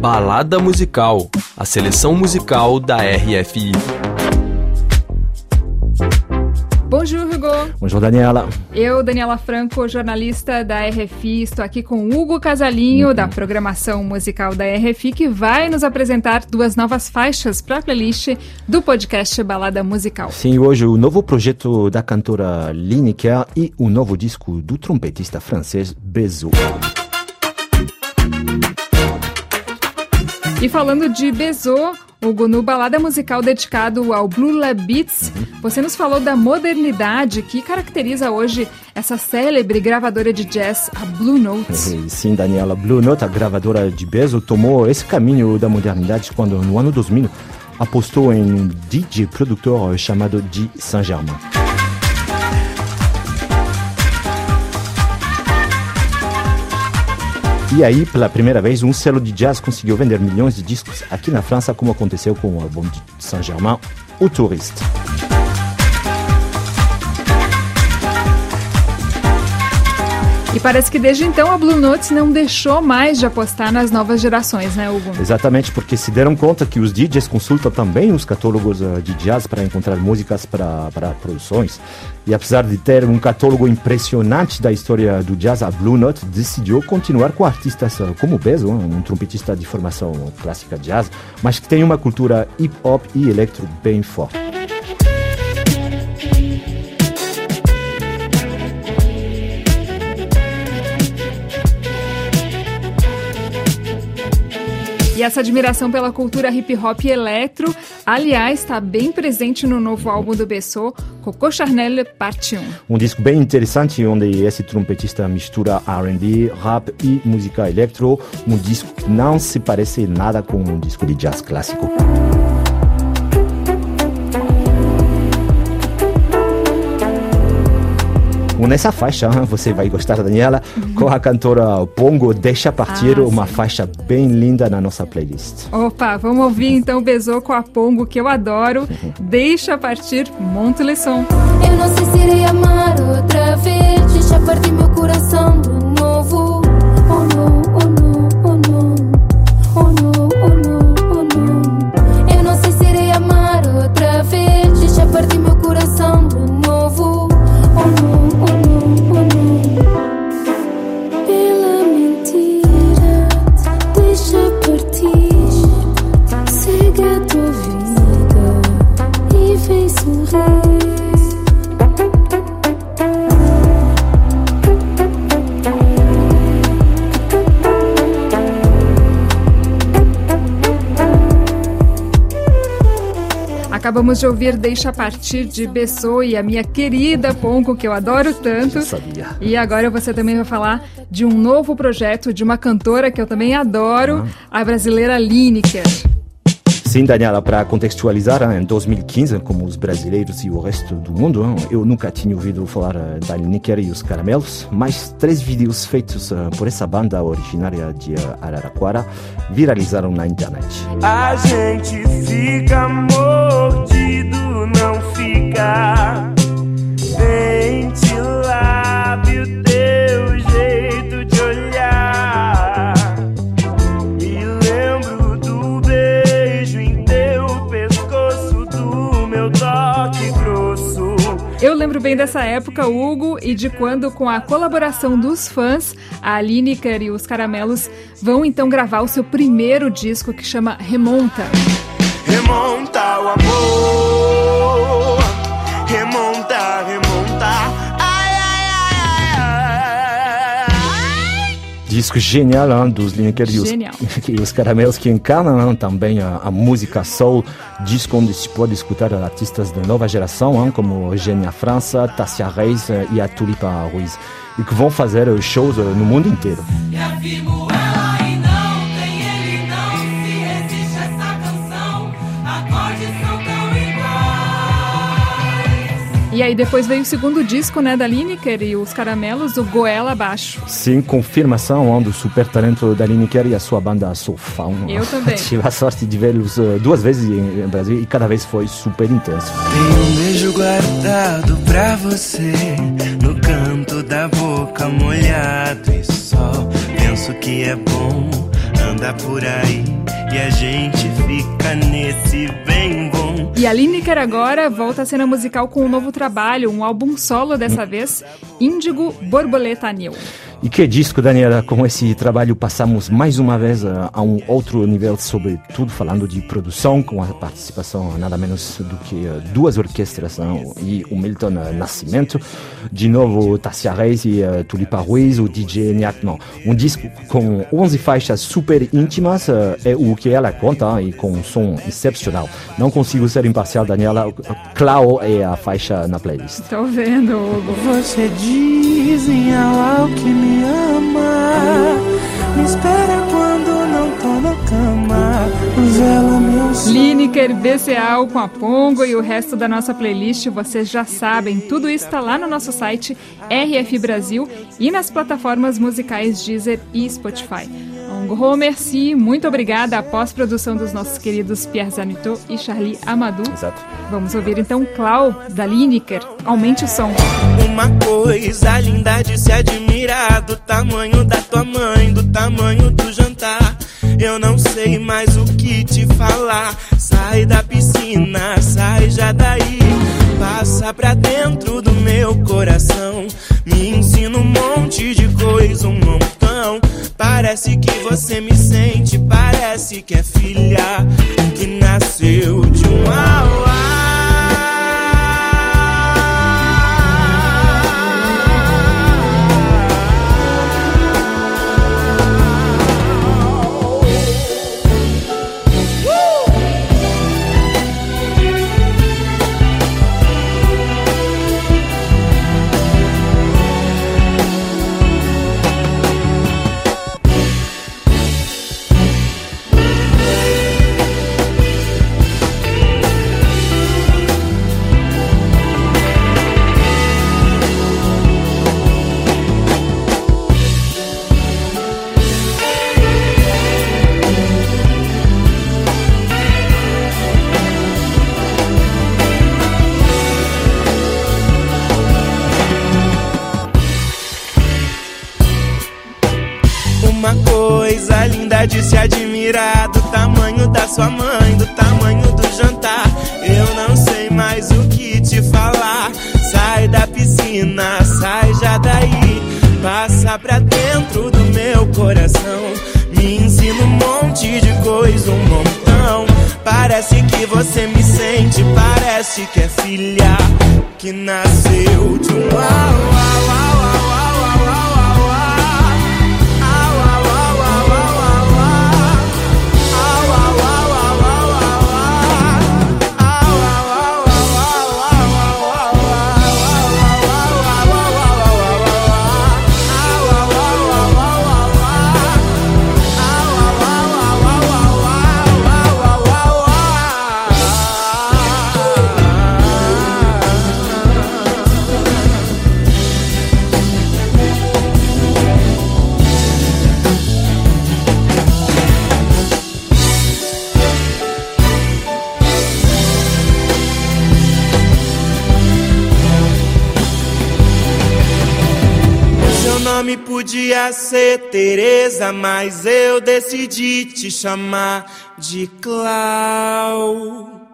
Balada Musical, a seleção musical da RFI. Bonjour, Hugo. Bonjour, Daniela. Eu, Daniela Franco, jornalista da RFI, estou aqui com Hugo Casalinho, da programação musical da RFI, que vai nos apresentar duas novas faixas para a playlist do podcast Balada Musical. Sim, hoje o novo projeto da cantora Lineker e o novo disco do trompetista francês Bezo. E falando de Bezo, Hugo, no balada musical dedicado ao Blue Lab Beats, você nos falou da modernidade que caracteriza hoje essa célebre gravadora de jazz, a Blue Note. Sim, Daniela, Blue Note, a gravadora de Bezo, tomou esse caminho da modernidade quando, no ano 2000, apostou em um DJ produtor chamado Di Saint-Germain. E aí, pela primeira vez, um selo de jazz conseguiu vender milhões de discos aqui na França, como aconteceu com o álbum de Saint-Germain, O Touriste. Parece que desde então a Blue Note não deixou mais de apostar nas novas gerações, né, Hugo? Exatamente, porque se deram conta que os DJs consultam também os catálogos uh, de jazz para encontrar músicas para, produções. E apesar de ter um catálogo impressionante da história do jazz, a Blue Note decidiu continuar com artistas uh, como Bezo, um trompetista de formação clássica jazz, mas que tem uma cultura hip hop e electro bem forte. Essa admiração pela cultura hip hop e eletro, aliás, está bem presente no novo álbum do Bessot, Coco Charnel Parte 1. Um disco bem interessante onde esse trompetista mistura R&B, rap e música eletro. Um disco que não se parece nada com um disco de jazz clássico. Nessa faixa você vai gostar, Daniela, com a cantora Pongo Deixa Partir, ah, uma faixa bem linda na nossa playlist. Opa, vamos ouvir então Bezou com a Pongo, que eu adoro. Deixa Partir, monte le som. Eu não sei se irei amar outra vez, deixa partir meu coração de Acabamos de ouvir Deixa Partir de Bessou e a minha querida Ponco, que eu adoro tanto. Eu sabia. E agora você também vai falar de um novo projeto de uma cantora que eu também adoro, ah. a brasileira Lineker. Sim, Daniela, para contextualizar, em 2015, como os brasileiros e o resto do mundo, eu nunca tinha ouvido falar da Lineker e os Caramelos, mas três vídeos feitos por essa banda originária de Araraquara viralizaram na internet. A gente fica não fica. Eu lembro bem dessa época, Hugo, e de quando, com a colaboração dos fãs, a Lineker e os Caramelos vão então gravar o seu primeiro disco que chama Remonta. Remonta o amor, Disco genial hein, dos Lineker e os, e os Caramelos que encarnam também a, a música soul disco onde se pode escutar artistas da nova geração, hein, como Eugênia França, Tassia Reis eh, e a Tulipa Ruiz, e que vão fazer shows eh, no mundo inteiro. E aí depois veio o segundo disco, né, da Lineker e os Caramelos, o Goela Abaixo. Sim, confirmação do super talento da Lineker e a sua banda Sofão. Eu também. Tive a sorte de vê-los uh, duas vezes em Brasil e cada vez foi super intenso. Tem um beijo guardado pra você no canto da boca molhado e só penso que é bom anda por aí e a gente fica nesse bem E a Lineker agora volta à cena musical com um novo trabalho, um álbum solo dessa vez, Índigo Borboleta New. E que disco, Daniela, com esse trabalho passamos mais uma vez a, a um outro nível, sobretudo falando de produção, com a participação nada menos do que uh, duas orquestras não? e o Milton uh, Nascimento, de novo Tassia Reis e uh, Tulipa Ruiz, o DJ Niatman. Um disco com 11 faixas super íntimas, é o que ela conta e com um som excepcional. Não consigo ser imparcial, Daniela. Clau é a faixa na playlist. Tô vendo, Hugo. Você diz em ao que me ama. Me espera quando não tô na cama. Meu. Lineker, BCA com a Pongo e o resto da nossa playlist, vocês já sabem. Tudo isso está lá no nosso site RF Brasil e nas plataformas musicais Deezer e Spotify. Gros merci, muito obrigada à pós-produção dos nossos queridos Pierre Zanito e Charlie Amadou. Exato. Vamos ouvir então Clau, da Lineker. Aumente o som. Uma coisa linda de se admirar do tamanho da tua mãe, do tamanho do jantar. Eu não sei mais o que te falar. Sai da piscina, sai já daí. Passa pra dentro do meu coração. Me ensina um monte de coisa, um. Parece que você me sente, parece que é filha de se admirar do tamanho da sua mãe, do tamanho do jantar. Eu não sei mais o que te falar. Sai da piscina, sai já daí. Passa pra dentro do meu coração. Me ensina um monte de coisa, um montão. Parece que você me sente, parece que é filha que nasceu de um au, au, au, au, au, au, nome podia ser Teresa, mas eu decidi te chamar de Clau.